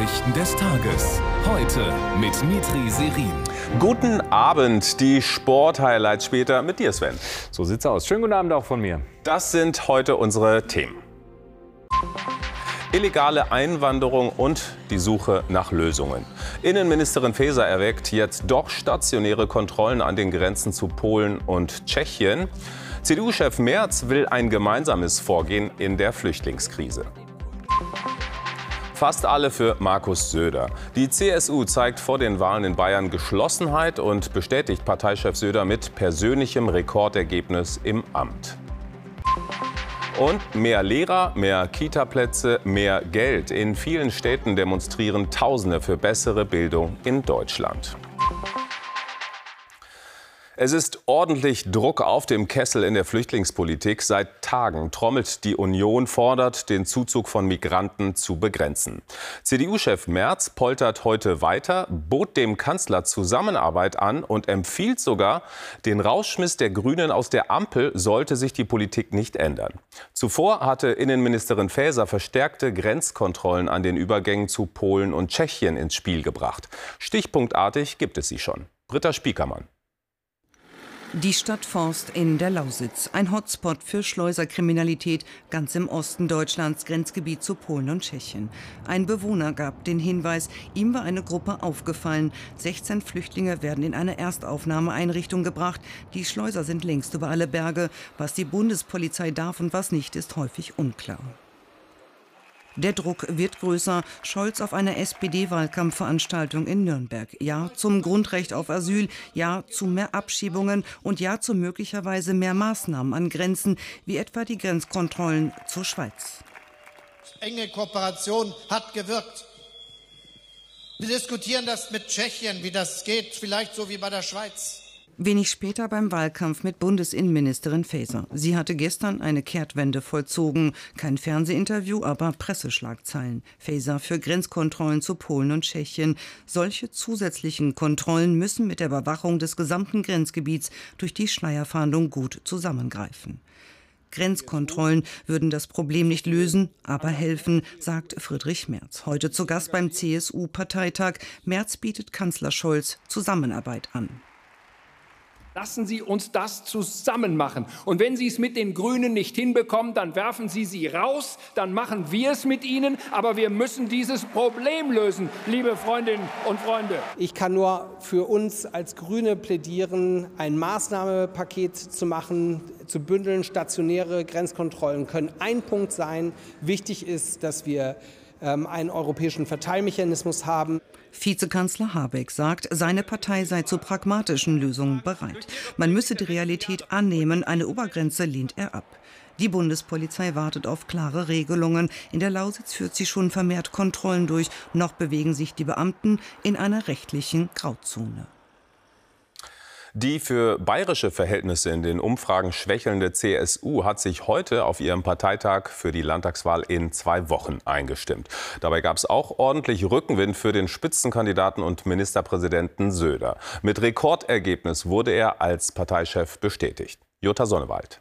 Nachrichten des Tages. Heute mit Mitri Serin. Guten Abend, die Sport-Highlights später mit dir, Sven. So sieht's aus. Schönen guten Abend auch von mir. Das sind heute unsere Themen. Illegale Einwanderung und die Suche nach Lösungen. Innenministerin Faeser erweckt jetzt doch stationäre Kontrollen an den Grenzen zu Polen und Tschechien. CDU-Chef Merz will ein gemeinsames Vorgehen in der Flüchtlingskrise. Fast alle für Markus Söder. Die CSU zeigt vor den Wahlen in Bayern Geschlossenheit und bestätigt Parteichef Söder mit persönlichem Rekordergebnis im Amt. Und mehr Lehrer, mehr Kitaplätze, mehr Geld. In vielen Städten demonstrieren Tausende für bessere Bildung in Deutschland. Es ist ordentlich Druck auf dem Kessel in der Flüchtlingspolitik. Seit Tagen trommelt die Union, fordert, den Zuzug von Migranten zu begrenzen. CDU-Chef Merz poltert heute weiter, bot dem Kanzler Zusammenarbeit an und empfiehlt sogar, den Rauschmiss der Grünen aus der Ampel sollte sich die Politik nicht ändern. Zuvor hatte Innenministerin Faeser verstärkte Grenzkontrollen an den Übergängen zu Polen und Tschechien ins Spiel gebracht. Stichpunktartig gibt es sie schon. Britta Spiekermann. Die Stadt Forst in der Lausitz, ein Hotspot für Schleuserkriminalität ganz im Osten Deutschlands, Grenzgebiet zu Polen und Tschechien. Ein Bewohner gab den Hinweis, ihm war eine Gruppe aufgefallen. 16 Flüchtlinge werden in eine Erstaufnahmeeinrichtung gebracht. Die Schleuser sind längst über alle Berge. Was die Bundespolizei darf und was nicht, ist häufig unklar. Der Druck wird größer. Scholz auf einer SPD-Wahlkampfveranstaltung in Nürnberg. Ja zum Grundrecht auf Asyl, ja zu mehr Abschiebungen und ja zu möglicherweise mehr Maßnahmen an Grenzen, wie etwa die Grenzkontrollen zur Schweiz. Enge Kooperation hat gewirkt. Wir diskutieren das mit Tschechien, wie das geht, vielleicht so wie bei der Schweiz. Wenig später beim Wahlkampf mit Bundesinnenministerin Faeser. Sie hatte gestern eine Kehrtwende vollzogen. Kein Fernsehinterview, aber Presseschlagzeilen. Faeser für Grenzkontrollen zu Polen und Tschechien. Solche zusätzlichen Kontrollen müssen mit der Überwachung des gesamten Grenzgebiets durch die Schleierfahndung gut zusammengreifen. Grenzkontrollen würden das Problem nicht lösen, aber helfen, sagt Friedrich Merz. Heute zu Gast beim CSU-Parteitag. Merz bietet Kanzler Scholz Zusammenarbeit an. Lassen Sie uns das zusammen machen. Und wenn Sie es mit den Grünen nicht hinbekommen, dann werfen Sie sie raus, dann machen wir es mit Ihnen. Aber wir müssen dieses Problem lösen, liebe Freundinnen und Freunde. Ich kann nur für uns als Grüne plädieren, ein Maßnahmenpaket zu machen, zu bündeln. Stationäre Grenzkontrollen können ein Punkt sein. Wichtig ist, dass wir einen europäischen Verteilmechanismus haben. Vizekanzler Habeck sagt, seine Partei sei zu pragmatischen Lösungen bereit. Man müsse die Realität annehmen, eine Obergrenze lehnt er ab. Die Bundespolizei wartet auf klare Regelungen. In der Lausitz führt sie schon vermehrt Kontrollen durch. Noch bewegen sich die Beamten in einer rechtlichen Grauzone. Die für bayerische Verhältnisse in den Umfragen schwächelnde CSU hat sich heute auf ihrem Parteitag für die Landtagswahl in zwei Wochen eingestimmt. Dabei gab es auch ordentlich Rückenwind für den Spitzenkandidaten und Ministerpräsidenten Söder. Mit Rekordergebnis wurde er als Parteichef bestätigt. Jutta Sonnewald.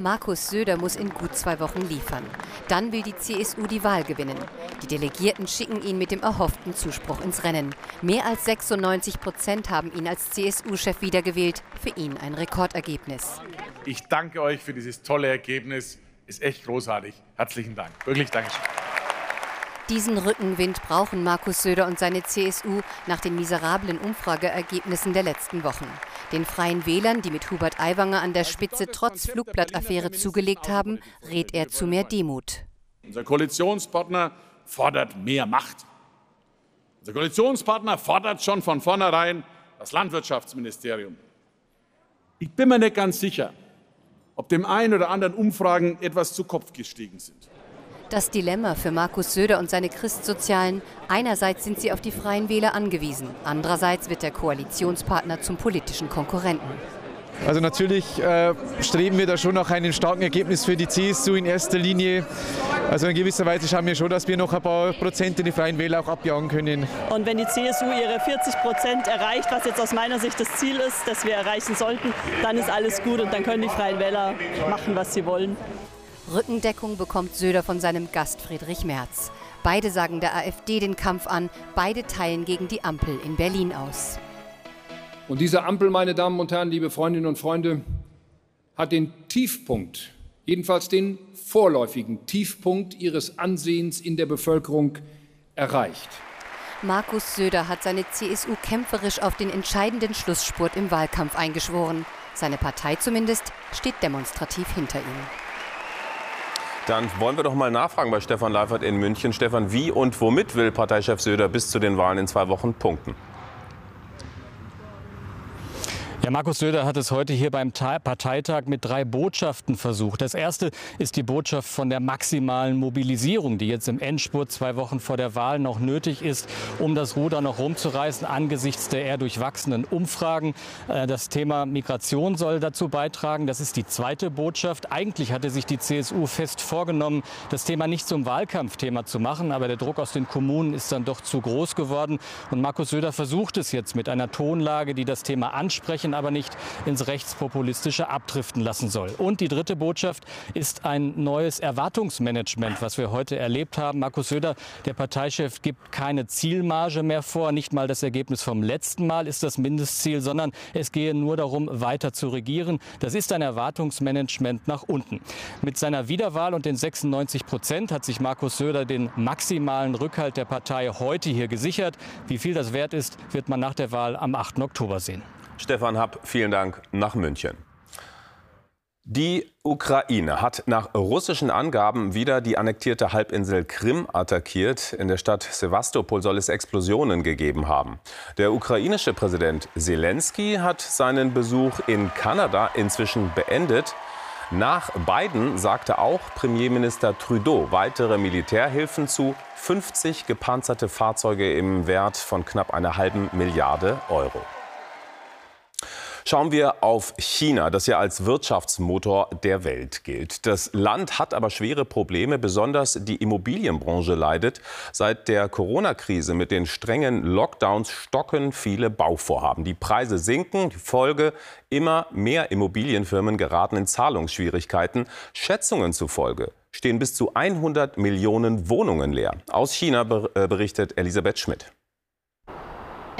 Markus Söder muss in gut zwei Wochen liefern. Dann will die CSU die Wahl gewinnen. Die Delegierten schicken ihn mit dem erhofften Zuspruch ins Rennen. Mehr als 96 Prozent haben ihn als CSU-Chef wiedergewählt. Für ihn ein Rekordergebnis. Ich danke euch für dieses tolle Ergebnis. Ist echt großartig. Herzlichen Dank. Wirklich Dankeschön. Diesen Rückenwind brauchen Markus Söder und seine CSU nach den miserablen Umfrageergebnissen der letzten Wochen. Den Freien Wählern, die mit Hubert Aiwanger an der Spitze trotz Flugblattaffäre zugelegt haben, rät er zu mehr Demut. Unser Koalitionspartner fordert mehr Macht. Unser Koalitionspartner fordert schon von vornherein das Landwirtschaftsministerium. Ich bin mir nicht ganz sicher, ob dem einen oder anderen Umfragen etwas zu Kopf gestiegen sind. Das Dilemma für Markus Söder und seine Christsozialen, einerseits sind sie auf die Freien Wähler angewiesen, andererseits wird der Koalitionspartner zum politischen Konkurrenten. Also natürlich äh, streben wir da schon nach einem starken Ergebnis für die CSU in erster Linie. Also in gewisser Weise schauen wir schon, dass wir noch ein paar Prozent in die Freien Wähler auch abjagen können. Und wenn die CSU ihre 40 Prozent erreicht, was jetzt aus meiner Sicht das Ziel ist, das wir erreichen sollten, dann ist alles gut und dann können die Freien Wähler machen, was sie wollen. Rückendeckung bekommt Söder von seinem Gast Friedrich Merz. Beide sagen der AfD den Kampf an, beide teilen gegen die Ampel in Berlin aus. Und diese Ampel, meine Damen und Herren, liebe Freundinnen und Freunde, hat den Tiefpunkt, jedenfalls den vorläufigen Tiefpunkt ihres Ansehens in der Bevölkerung erreicht. Markus Söder hat seine CSU kämpferisch auf den entscheidenden Schlussspurt im Wahlkampf eingeschworen. Seine Partei zumindest steht demonstrativ hinter ihm. Dann wollen wir doch mal nachfragen bei Stefan Leifert in München. Stefan, wie und womit will Parteichef Söder bis zu den Wahlen in zwei Wochen punkten? Ja, Markus Söder hat es heute hier beim Parteitag mit drei Botschaften versucht. Das erste ist die Botschaft von der maximalen Mobilisierung, die jetzt im Endspurt zwei Wochen vor der Wahl noch nötig ist, um das Ruder noch rumzureißen angesichts der eher durchwachsenen Umfragen. Äh, das Thema Migration soll dazu beitragen. Das ist die zweite Botschaft. Eigentlich hatte sich die CSU fest vorgenommen, das Thema nicht zum Wahlkampfthema zu machen, aber der Druck aus den Kommunen ist dann doch zu groß geworden. Und Markus Söder versucht es jetzt mit einer Tonlage, die das Thema ansprechen aber nicht ins Rechtspopulistische abdriften lassen soll. Und die dritte Botschaft ist ein neues Erwartungsmanagement, was wir heute erlebt haben. Markus Söder, der Parteichef, gibt keine Zielmarge mehr vor. Nicht mal das Ergebnis vom letzten Mal ist das Mindestziel, sondern es gehe nur darum, weiter zu regieren. Das ist ein Erwartungsmanagement nach unten. Mit seiner Wiederwahl und den 96 Prozent hat sich Markus Söder den maximalen Rückhalt der Partei heute hier gesichert. Wie viel das wert ist, wird man nach der Wahl am 8. Oktober sehen. Stefan Happ, vielen Dank nach München. Die Ukraine hat nach russischen Angaben wieder die annektierte Halbinsel Krim attackiert. In der Stadt Sevastopol soll es Explosionen gegeben haben. Der ukrainische Präsident Zelensky hat seinen Besuch in Kanada inzwischen beendet. Nach Biden sagte auch Premierminister Trudeau weitere Militärhilfen zu, 50 gepanzerte Fahrzeuge im Wert von knapp einer halben Milliarde Euro. Schauen wir auf China, das ja als Wirtschaftsmotor der Welt gilt. Das Land hat aber schwere Probleme, besonders die Immobilienbranche leidet. Seit der Corona-Krise mit den strengen Lockdowns stocken viele Bauvorhaben. Die Preise sinken, die Folge immer mehr Immobilienfirmen geraten in Zahlungsschwierigkeiten. Schätzungen zufolge stehen bis zu 100 Millionen Wohnungen leer. Aus China äh, berichtet Elisabeth Schmidt.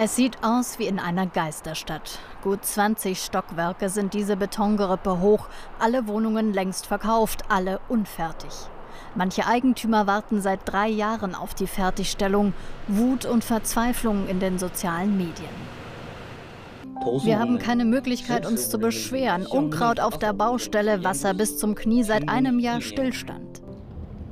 Es sieht aus wie in einer Geisterstadt. Gut 20 Stockwerke sind diese Betongerippe hoch, alle Wohnungen längst verkauft, alle unfertig. Manche Eigentümer warten seit drei Jahren auf die Fertigstellung. Wut und Verzweiflung in den sozialen Medien. Wir haben keine Möglichkeit, uns zu beschweren. Unkraut auf der Baustelle, Wasser bis zum Knie, seit einem Jahr Stillstand.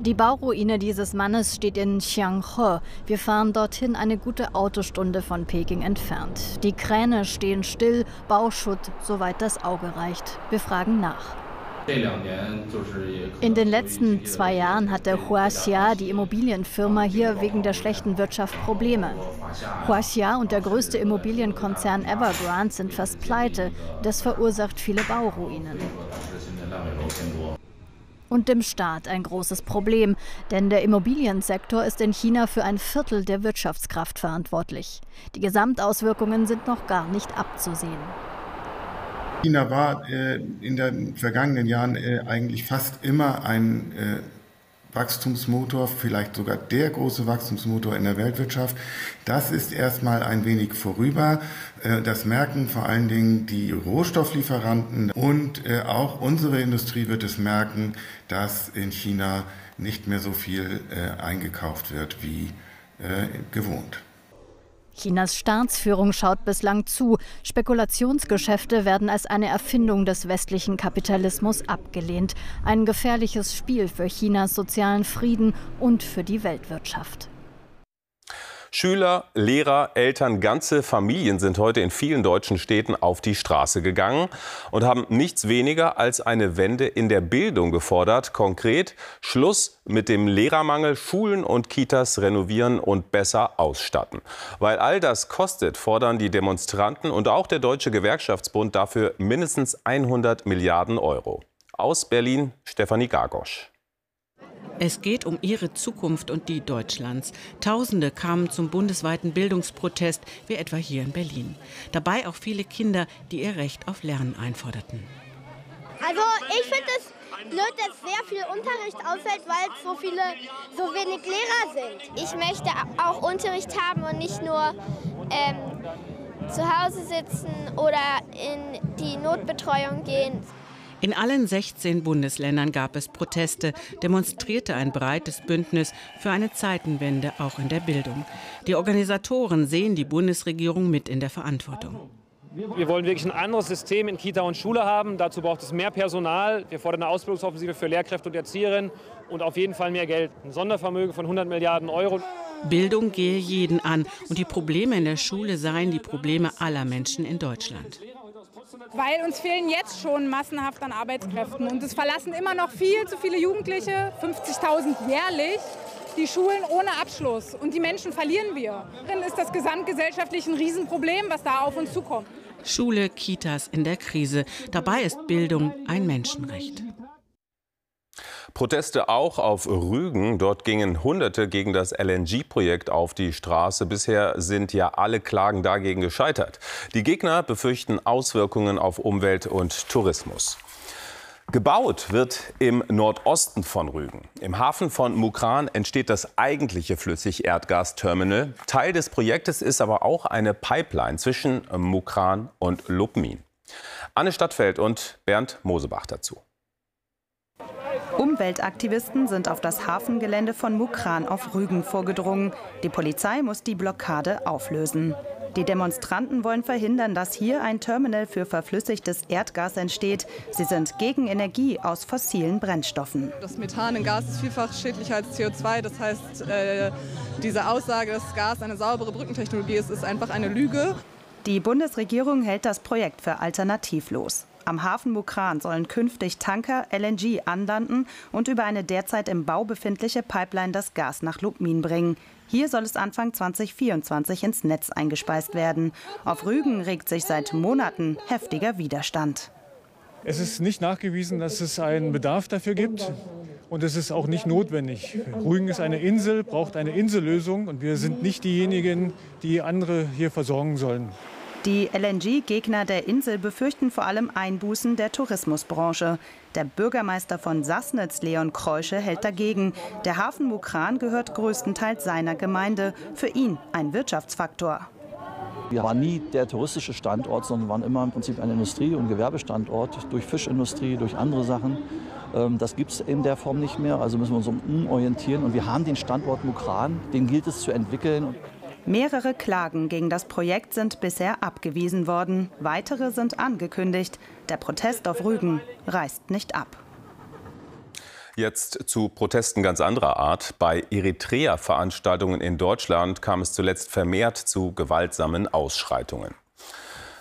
Die Bauruine dieses Mannes steht in Xianghe. Wir fahren dorthin eine gute Autostunde von Peking entfernt. Die Kräne stehen still, Bauschutt, soweit das Auge reicht. Wir fragen nach. In den letzten zwei Jahren hatte Huaxia, die Immobilienfirma, hier wegen der schlechten Wirtschaft Probleme. Huaxia und der größte Immobilienkonzern Evergrande sind fast pleite. Das verursacht viele Bauruinen und dem Staat ein großes Problem, denn der Immobiliensektor ist in China für ein Viertel der Wirtschaftskraft verantwortlich. Die Gesamtauswirkungen sind noch gar nicht abzusehen. China war äh, in den vergangenen Jahren äh, eigentlich fast immer ein äh, Wachstumsmotor, vielleicht sogar der große Wachstumsmotor in der Weltwirtschaft. Das ist erstmal ein wenig vorüber. Äh, das merken vor allen Dingen die Rohstofflieferanten und äh, auch unsere Industrie wird es merken, dass in China nicht mehr so viel äh, eingekauft wird wie gewohnt. Chinas Staatsführung schaut bislang zu. Spekulationsgeschäfte werden als eine Erfindung des westlichen Kapitalismus abgelehnt. Ein gefährliches Spiel für Chinas sozialen Frieden und für die Weltwirtschaft. Schüler, Lehrer, Eltern, ganze Familien sind heute in vielen deutschen Städten auf die Straße gegangen und haben nichts weniger als eine Wende in der Bildung gefordert. Konkret Schluss mit dem Lehrermangel, Schulen und Kitas renovieren und besser ausstatten. Weil all das kostet, fordern die Demonstranten und auch der Deutsche Gewerkschaftsbund dafür mindestens 100 Milliarden Euro. Aus Berlin Stefanie Gargosch. Es geht um ihre Zukunft und die Deutschlands. Tausende kamen zum bundesweiten Bildungsprotest, wie etwa hier in Berlin. Dabei auch viele Kinder, die ihr Recht auf Lernen einforderten. Also ich finde es blöd, dass sehr viel Unterricht ausfällt, weil so viele, so wenig Lehrer sind. Ich möchte auch Unterricht haben und nicht nur ähm, zu Hause sitzen oder in die Notbetreuung gehen. In allen 16 Bundesländern gab es Proteste, demonstrierte ein breites Bündnis für eine Zeitenwende auch in der Bildung. Die Organisatoren sehen die Bundesregierung mit in der Verantwortung. Wir wollen wirklich ein anderes System in Kita und Schule haben. Dazu braucht es mehr Personal. Wir fordern eine Ausbildungsoffensive für Lehrkräfte und Erzieherinnen und auf jeden Fall mehr Geld. Ein Sondervermögen von 100 Milliarden Euro. Bildung gehe jeden an und die Probleme in der Schule seien die Probleme aller Menschen in Deutschland. Weil uns fehlen jetzt schon massenhaft an Arbeitskräften und es verlassen immer noch viel zu viele Jugendliche, 50.000 jährlich, die Schulen ohne Abschluss und die Menschen verlieren wir. Dann ist das gesamtgesellschaftlich ein Riesenproblem, was da auf uns zukommt. Schule, Kitas in der Krise. Dabei ist Bildung ein Menschenrecht. Proteste auch auf Rügen. Dort gingen Hunderte gegen das LNG-Projekt auf die Straße. Bisher sind ja alle Klagen dagegen gescheitert. Die Gegner befürchten Auswirkungen auf Umwelt und Tourismus. Gebaut wird im Nordosten von Rügen. Im Hafen von Mukran entsteht das eigentliche Flüssigerdgasterminal. Teil des Projektes ist aber auch eine Pipeline zwischen Mukran und Lubmin. Anne Stadtfeld und Bernd Mosebach dazu. Umweltaktivisten sind auf das Hafengelände von Mukran auf Rügen vorgedrungen. Die Polizei muss die Blockade auflösen. Die Demonstranten wollen verhindern, dass hier ein Terminal für verflüssigtes Erdgas entsteht. Sie sind gegen Energie aus fossilen Brennstoffen. Das Methan in Gas ist vielfach schädlicher als CO2. Das heißt, äh, diese Aussage, dass Gas eine saubere Brückentechnologie ist, ist einfach eine Lüge. Die Bundesregierung hält das Projekt für alternativlos. Am Hafen Mukran sollen künftig Tanker LNG anlanden und über eine derzeit im Bau befindliche Pipeline das Gas nach Lubmin bringen. Hier soll es Anfang 2024 ins Netz eingespeist werden. Auf Rügen regt sich seit Monaten heftiger Widerstand. Es ist nicht nachgewiesen, dass es einen Bedarf dafür gibt. Und es ist auch nicht notwendig. Rügen ist eine Insel, braucht eine Insellösung. Und wir sind nicht diejenigen, die andere hier versorgen sollen. Die LNG-Gegner der Insel befürchten vor allem Einbußen der Tourismusbranche. Der Bürgermeister von Sassnitz, Leon Kreusche, hält dagegen. Der Hafen Mukran gehört größtenteils seiner Gemeinde. Für ihn ein Wirtschaftsfaktor. Wir waren nie der touristische Standort, sondern waren immer im Prinzip ein Industrie- und Gewerbestandort durch Fischindustrie, durch andere Sachen. Ähm, das gibt es in der Form nicht mehr, also müssen wir uns umorientieren. Und wir haben den Standort Mukran, den gilt es zu entwickeln. Mehrere Klagen gegen das Projekt sind bisher abgewiesen worden. Weitere sind angekündigt. Der Protest auf Rügen reißt nicht ab. Jetzt zu Protesten ganz anderer Art. Bei Eritrea-Veranstaltungen in Deutschland kam es zuletzt vermehrt zu gewaltsamen Ausschreitungen.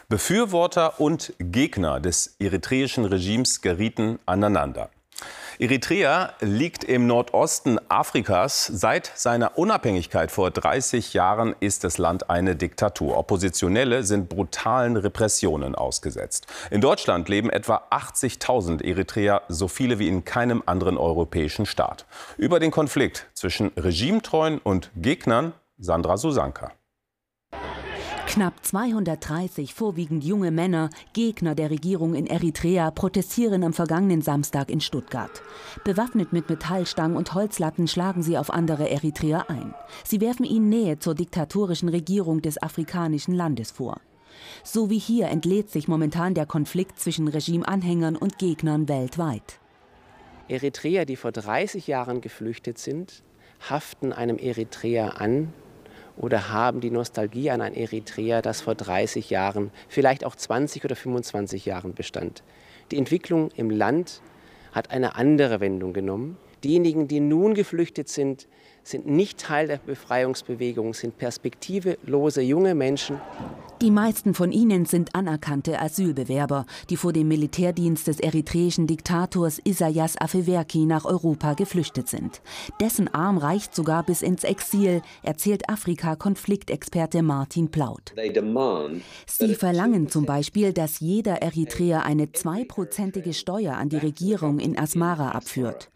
Befürworter und Gegner des eritreischen Regimes gerieten aneinander. Eritrea liegt im Nordosten Afrikas. Seit seiner Unabhängigkeit vor 30 Jahren ist das Land eine Diktatur. Oppositionelle sind brutalen Repressionen ausgesetzt. In Deutschland leben etwa 80.000 Eritreer, so viele wie in keinem anderen europäischen Staat. Über den Konflikt zwischen regimetreuen und Gegnern Sandra Susanka. Knapp 230 vorwiegend junge Männer, Gegner der Regierung in Eritrea, protestieren am vergangenen Samstag in Stuttgart. Bewaffnet mit Metallstangen und Holzlatten schlagen sie auf andere Eritreer ein. Sie werfen ihnen Nähe zur diktatorischen Regierung des afrikanischen Landes vor. So wie hier entlädt sich momentan der Konflikt zwischen Regimeanhängern und Gegnern weltweit. Eritreer, die vor 30 Jahren geflüchtet sind, haften einem Eritreer an, oder haben die Nostalgie an ein Eritrea, das vor 30 Jahren, vielleicht auch 20 oder 25 Jahren bestand. Die Entwicklung im Land hat eine andere Wendung genommen. Diejenigen, die nun geflüchtet sind, sind nicht Teil der Befreiungsbewegung, sind perspektivelose junge Menschen. Die meisten von ihnen sind anerkannte Asylbewerber, die vor dem Militärdienst des eritreischen Diktators Isaias Afewerki nach Europa geflüchtet sind. Dessen Arm reicht sogar bis ins Exil, erzählt Afrika-Konfliktexperte Martin Plaut. Sie verlangen zum Beispiel, dass jeder Eritreer eine zweiprozentige Steuer an die Regierung in Asmara abführt.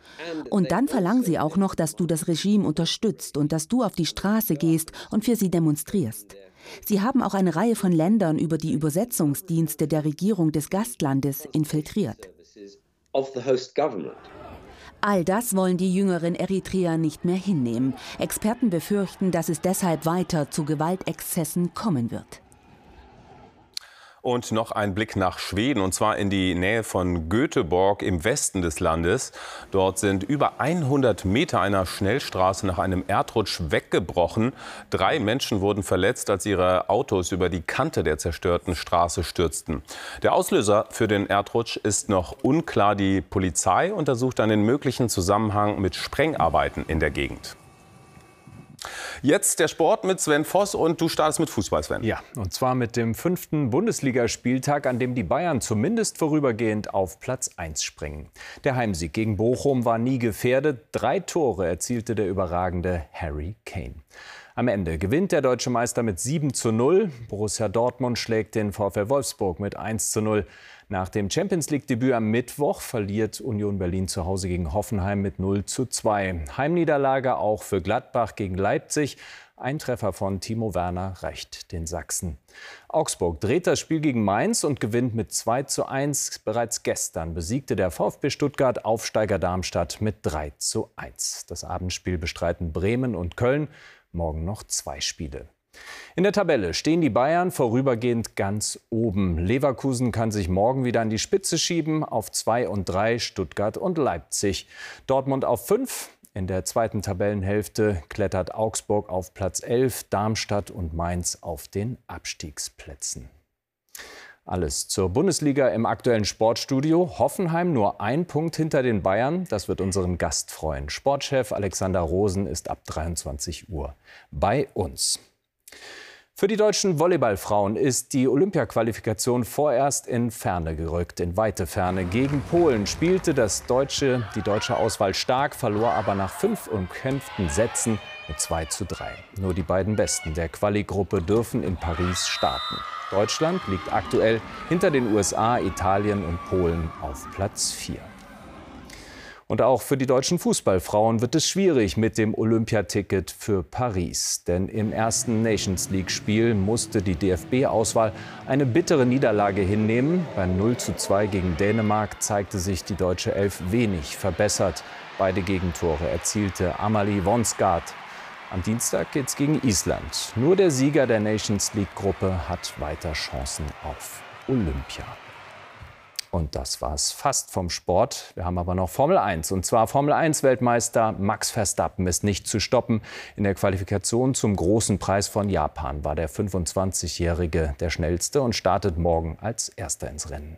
Und dann verlangen sie auch noch, dass du das Regime unterstützt und dass du auf die Straße gehst und für sie demonstrierst. Sie haben auch eine Reihe von Ländern über die Übersetzungsdienste der Regierung des Gastlandes infiltriert. All das wollen die jüngeren Eritreer nicht mehr hinnehmen. Experten befürchten, dass es deshalb weiter zu Gewaltexzessen kommen wird. Und noch ein Blick nach Schweden, und zwar in die Nähe von Göteborg im Westen des Landes. Dort sind über 100 Meter einer Schnellstraße nach einem Erdrutsch weggebrochen. Drei Menschen wurden verletzt, als ihre Autos über die Kante der zerstörten Straße stürzten. Der Auslöser für den Erdrutsch ist noch unklar. Die Polizei untersucht einen möglichen Zusammenhang mit Sprengarbeiten in der Gegend. Jetzt der Sport mit Sven Voss und du startest mit Fußball, Sven. Ja, und zwar mit dem fünften Bundesligaspieltag, an dem die Bayern zumindest vorübergehend auf Platz 1 springen. Der Heimsieg gegen Bochum war nie gefährdet. Drei Tore erzielte der überragende Harry Kane. Am Ende gewinnt der deutsche Meister mit 7 zu 0. Borussia Dortmund schlägt den VfL Wolfsburg mit 1 zu 0. Nach dem Champions League-Debüt am Mittwoch verliert Union Berlin zu Hause gegen Hoffenheim mit 0 zu 2. Heimniederlage auch für Gladbach gegen Leipzig. Ein Treffer von Timo Werner reicht den Sachsen. Augsburg dreht das Spiel gegen Mainz und gewinnt mit 2 zu 1. Bereits gestern besiegte der VfB Stuttgart Aufsteiger Darmstadt mit 3 zu 1. Das Abendspiel bestreiten Bremen und Köln. Morgen noch zwei Spiele. In der Tabelle stehen die Bayern vorübergehend ganz oben. Leverkusen kann sich morgen wieder an die Spitze schieben, auf 2 und 3 Stuttgart und Leipzig. Dortmund auf 5. In der zweiten Tabellenhälfte klettert Augsburg auf Platz 11, Darmstadt und Mainz auf den Abstiegsplätzen. Alles zur Bundesliga im aktuellen Sportstudio. Hoffenheim nur ein Punkt hinter den Bayern. Das wird unseren Gast freuen. Sportchef Alexander Rosen ist ab 23 Uhr bei uns. Für die deutschen Volleyballfrauen ist die Olympiaqualifikation vorerst in Ferne gerückt, in weite Ferne. Gegen Polen spielte das deutsche, die deutsche Auswahl stark, verlor aber nach fünf umkämpften Sätzen mit 2 zu 3. Nur die beiden Besten der Quali-Gruppe dürfen in Paris starten. Deutschland liegt aktuell hinter den USA, Italien und Polen auf Platz 4. Und auch für die deutschen Fußballfrauen wird es schwierig mit dem Olympiaticket für Paris. Denn im ersten Nations League-Spiel musste die DFB-Auswahl eine bittere Niederlage hinnehmen. Beim 0 zu 2 gegen Dänemark zeigte sich die deutsche Elf wenig verbessert. Beide Gegentore erzielte Amalie Wonsgaard. Am Dienstag geht's gegen Island. Nur der Sieger der Nations League-Gruppe hat weiter Chancen auf Olympia. Und das war's fast vom Sport. Wir haben aber noch Formel 1. Und zwar Formel 1 Weltmeister Max Verstappen ist nicht zu stoppen. In der Qualifikation zum großen Preis von Japan war der 25-Jährige der schnellste und startet morgen als erster ins Rennen.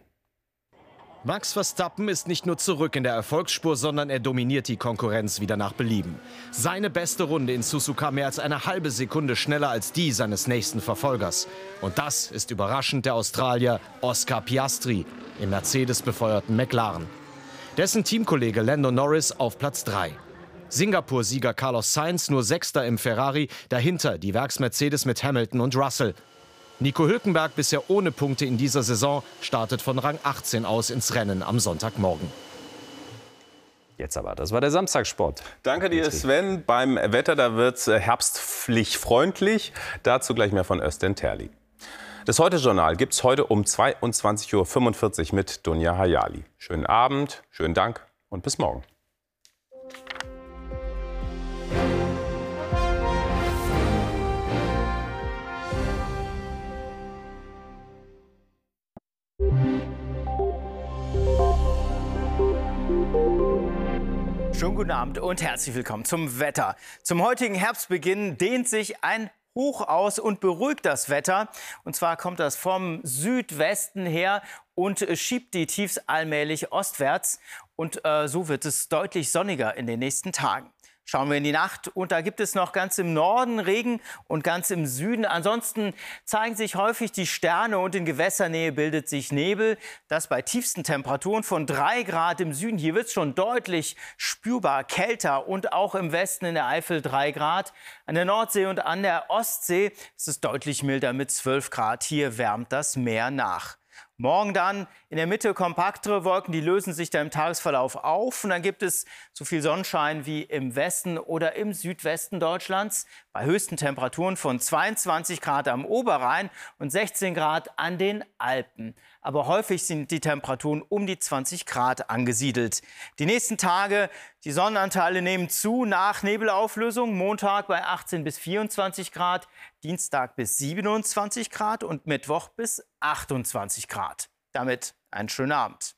Max Verstappen ist nicht nur zurück in der Erfolgsspur, sondern er dominiert die Konkurrenz wieder nach Belieben. Seine beste Runde in Suzuka mehr als eine halbe Sekunde schneller als die seines nächsten Verfolgers. Und das ist überraschend der Australier Oscar Piastri im Mercedes befeuerten McLaren. Dessen Teamkollege Lando Norris auf Platz 3. Singapur-Sieger Carlos Sainz nur Sechster im Ferrari, dahinter die Werks-Mercedes mit Hamilton und Russell. Nico Hülkenberg bisher ohne Punkte in dieser Saison startet von Rang 18 aus ins Rennen am Sonntagmorgen. Jetzt aber, das war der Samstagssport. Danke dir, Sven. Beim Wetter, da wird es herbstpflichtfreundlich. Dazu gleich mehr von Östen Terli. Das Heute-Journal gibt es heute um 22.45 Uhr mit Dunja Hayali. Schönen Abend, schönen Dank und bis morgen. Schönen guten Abend und herzlich willkommen zum Wetter. Zum heutigen Herbstbeginn dehnt sich ein Hoch aus und beruhigt das Wetter. Und zwar kommt das vom Südwesten her und schiebt die Tiefs allmählich ostwärts. Und äh, so wird es deutlich sonniger in den nächsten Tagen. Schauen wir in die Nacht und da gibt es noch ganz im Norden Regen und ganz im Süden. Ansonsten zeigen sich häufig die Sterne und in Gewässernähe bildet sich Nebel. Das bei tiefsten Temperaturen von drei Grad im Süden. Hier wird es schon deutlich spürbar kälter und auch im Westen in der Eifel drei Grad. An der Nordsee und an der Ostsee ist es deutlich milder mit 12 Grad. Hier wärmt das Meer nach. Morgen dann in der Mitte kompaktere Wolken, die lösen sich dann im Tagesverlauf auf. Und dann gibt es so viel Sonnenschein wie im Westen oder im Südwesten Deutschlands. bei höchsten Temperaturen von 22 Grad am Oberrhein und 16 Grad an den Alpen. Aber häufig sind die Temperaturen um die 20 Grad angesiedelt. Die nächsten Tage, die Sonnenanteile nehmen zu nach Nebelauflösung. Montag bei 18 bis 24 Grad, Dienstag bis 27 Grad und Mittwoch bis 28 Grad. Damit einen schönen Abend.